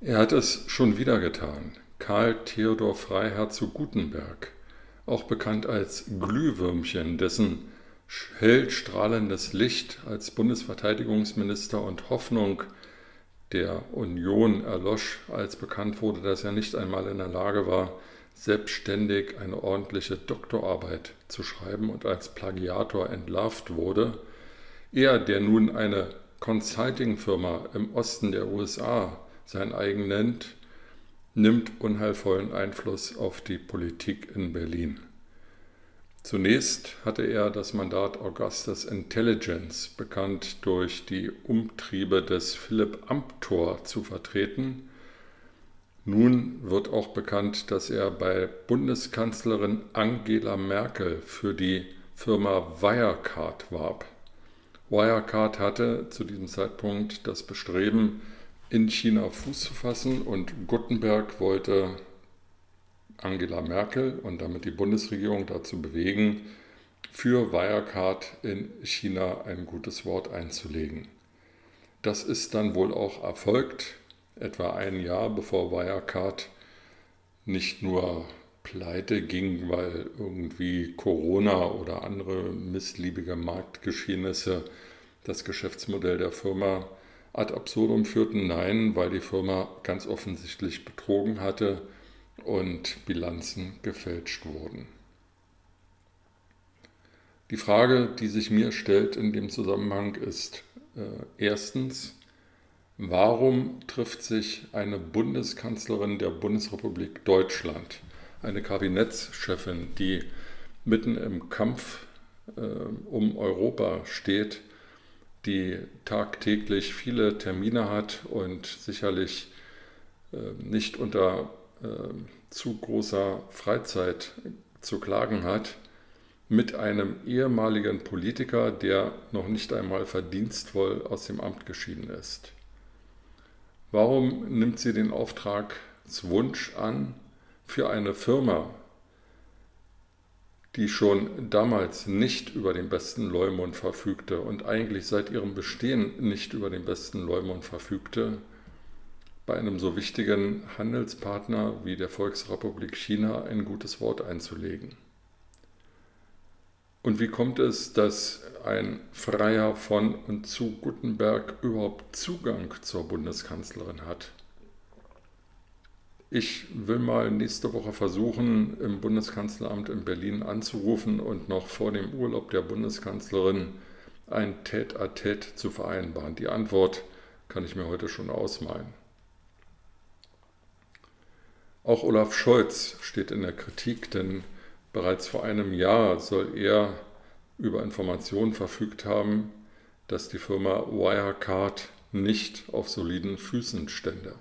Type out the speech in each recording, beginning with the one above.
Er hat es schon wieder getan. Karl Theodor Freiherr zu Gutenberg, auch bekannt als Glühwürmchen, dessen hell strahlendes Licht als Bundesverteidigungsminister und Hoffnung der Union erlosch, als bekannt wurde, dass er nicht einmal in der Lage war, selbstständig eine ordentliche Doktorarbeit zu schreiben und als Plagiator entlarvt wurde. Er, der nun eine Consulting-Firma im Osten der USA sein eigen nennt, nimmt unheilvollen Einfluss auf die Politik in Berlin. Zunächst hatte er das Mandat Augustus Intelligence, bekannt durch die Umtriebe des Philipp Amthor, zu vertreten. Nun wird auch bekannt, dass er bei Bundeskanzlerin Angela Merkel für die Firma Wirecard warb. Wirecard hatte zu diesem Zeitpunkt das Bestreben, in China Fuß zu fassen und Gutenberg wollte Angela Merkel und damit die Bundesregierung dazu bewegen, für Wirecard in China ein gutes Wort einzulegen. Das ist dann wohl auch erfolgt, etwa ein Jahr bevor Wirecard nicht nur pleite ging, weil irgendwie Corona oder andere missliebige Marktgeschehnisse das Geschäftsmodell der Firma ad absurdum führten. Nein, weil die Firma ganz offensichtlich betrogen hatte und Bilanzen gefälscht wurden. Die Frage, die sich mir stellt in dem Zusammenhang ist äh, erstens, warum trifft sich eine Bundeskanzlerin der Bundesrepublik Deutschland, eine Kabinettschefin, die mitten im Kampf äh, um Europa steht, die tagtäglich viele Termine hat und sicherlich äh, nicht unter äh, zu großer Freizeit zu klagen hat, mit einem ehemaligen Politiker, der noch nicht einmal verdienstvoll aus dem Amt geschieden ist. Warum nimmt sie den Auftragswunsch an für eine Firma, die schon damals nicht über den besten Leumund verfügte und eigentlich seit ihrem Bestehen nicht über den besten Leumund verfügte, bei einem so wichtigen Handelspartner wie der Volksrepublik China ein gutes Wort einzulegen. Und wie kommt es, dass ein Freier von und zu Gutenberg überhaupt Zugang zur Bundeskanzlerin hat? Ich will mal nächste Woche versuchen, im Bundeskanzleramt in Berlin anzurufen und noch vor dem Urlaub der Bundeskanzlerin ein Tête-à-Tête zu vereinbaren. Die Antwort kann ich mir heute schon ausmalen. Auch Olaf Scholz steht in der Kritik, denn bereits vor einem Jahr soll er über Informationen verfügt haben, dass die Firma Wirecard nicht auf soliden Füßen stände.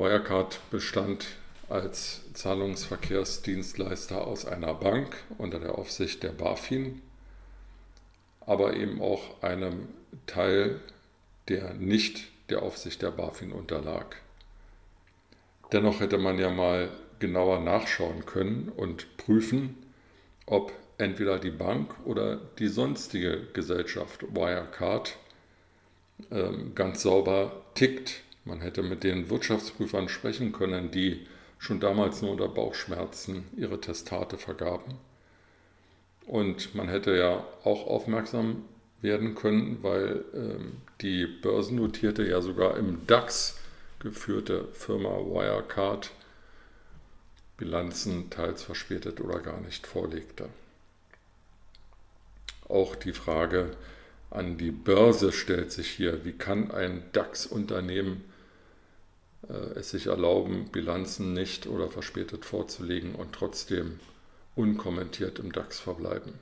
Wirecard bestand als Zahlungsverkehrsdienstleister aus einer Bank unter der Aufsicht der BaFin, aber eben auch einem Teil, der nicht der Aufsicht der BaFin unterlag. Dennoch hätte man ja mal genauer nachschauen können und prüfen, ob entweder die Bank oder die sonstige Gesellschaft Wirecard ähm, ganz sauber tickt. Man hätte mit den Wirtschaftsprüfern sprechen können, die schon damals nur unter Bauchschmerzen ihre Testate vergaben. Und man hätte ja auch aufmerksam werden können, weil ähm, die börsennotierte ja sogar im DAX geführte Firma Wirecard Bilanzen teils verspätet oder gar nicht vorlegte. Auch die Frage an die Börse stellt sich hier, wie kann ein DAX-Unternehmen es sich erlauben, Bilanzen nicht oder verspätet vorzulegen und trotzdem unkommentiert im DAX verbleiben.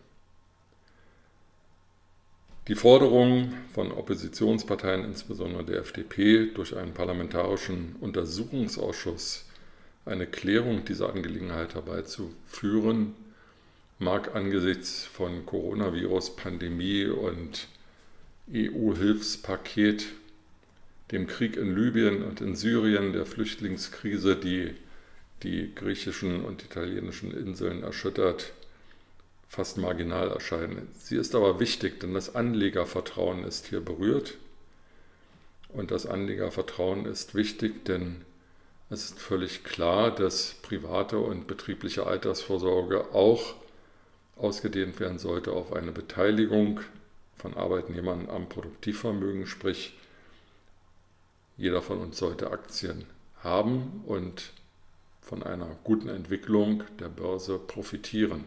Die Forderung von Oppositionsparteien, insbesondere der FDP, durch einen parlamentarischen Untersuchungsausschuss eine Klärung dieser Angelegenheit herbeizuführen, mag angesichts von Coronavirus, Pandemie und EU-Hilfspaket, dem Krieg in Libyen und in Syrien, der Flüchtlingskrise, die die griechischen und italienischen Inseln erschüttert, fast marginal erscheinen. Sie ist aber wichtig, denn das Anlegervertrauen ist hier berührt. Und das Anlegervertrauen ist wichtig, denn es ist völlig klar, dass private und betriebliche Altersvorsorge auch ausgedehnt werden sollte auf eine Beteiligung von Arbeitnehmern am Produktivvermögen, sprich jeder von uns sollte Aktien haben und von einer guten Entwicklung der Börse profitieren.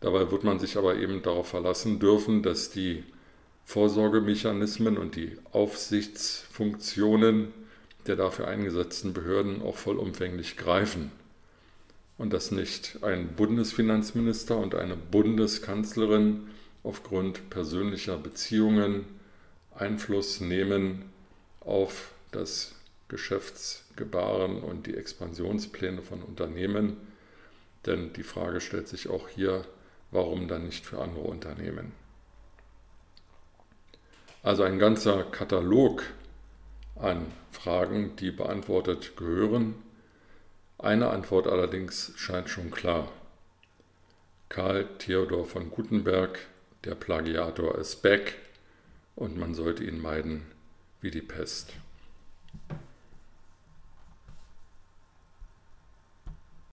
Dabei wird man sich aber eben darauf verlassen dürfen, dass die Vorsorgemechanismen und die Aufsichtsfunktionen der dafür eingesetzten Behörden auch vollumfänglich greifen und dass nicht ein Bundesfinanzminister und eine Bundeskanzlerin aufgrund persönlicher Beziehungen Einfluss nehmen auf das Geschäftsgebaren und die Expansionspläne von Unternehmen. Denn die Frage stellt sich auch hier, warum dann nicht für andere Unternehmen? Also ein ganzer Katalog an Fragen, die beantwortet gehören. Eine Antwort allerdings scheint schon klar. Karl Theodor von Gutenberg, der Plagiator, ist back und man sollte ihn meiden wie die Pest.